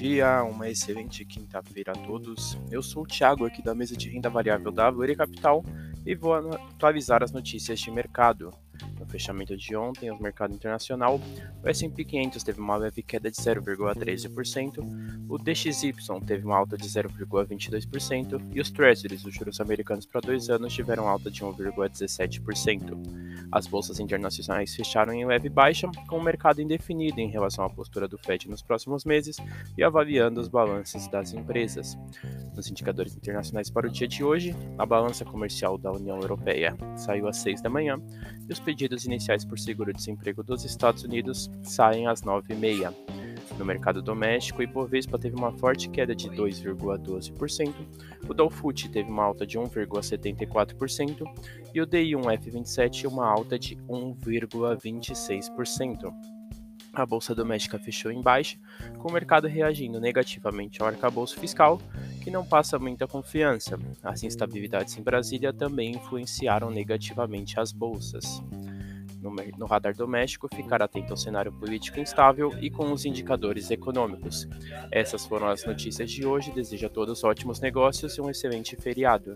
dia, uma excelente quinta-feira a todos. Eu sou o Thiago aqui da mesa de renda variável da Vore Capital e vou atualizar as notícias de mercado. Fechamento de ontem, no mercado internacional, o S&P 500 teve uma leve queda de 0,13%, o DXY teve uma alta de 0,22% e os Treasuries, os juros americanos para dois anos, tiveram alta de 1,17%. As bolsas internacionais fecharam em leve baixa, com o mercado indefinido em relação à postura do Fed nos próximos meses e avaliando os balanços das empresas. Nos indicadores internacionais para o dia de hoje, a balança comercial da União Europeia saiu às 6 da manhã e os pedidos iniciais por seguro-desemprego dos Estados Unidos saem às 9h30. No mercado doméstico, o Ibovespa teve uma forte queda de 2,12%, o Dow teve uma alta de 1,74% e o DI1F27 uma alta de 1,26%. A bolsa doméstica fechou em baixa, com o mercado reagindo negativamente ao arcabouço fiscal, que não passa muita confiança. As instabilidades em Brasília também influenciaram negativamente as bolsas. No, no, radar doméstico, ficar atento ao cenário político instável e com os indicadores econômicos. Essas foram as notícias de hoje. Desejo a todos ótimos negócios e um excelente feriado.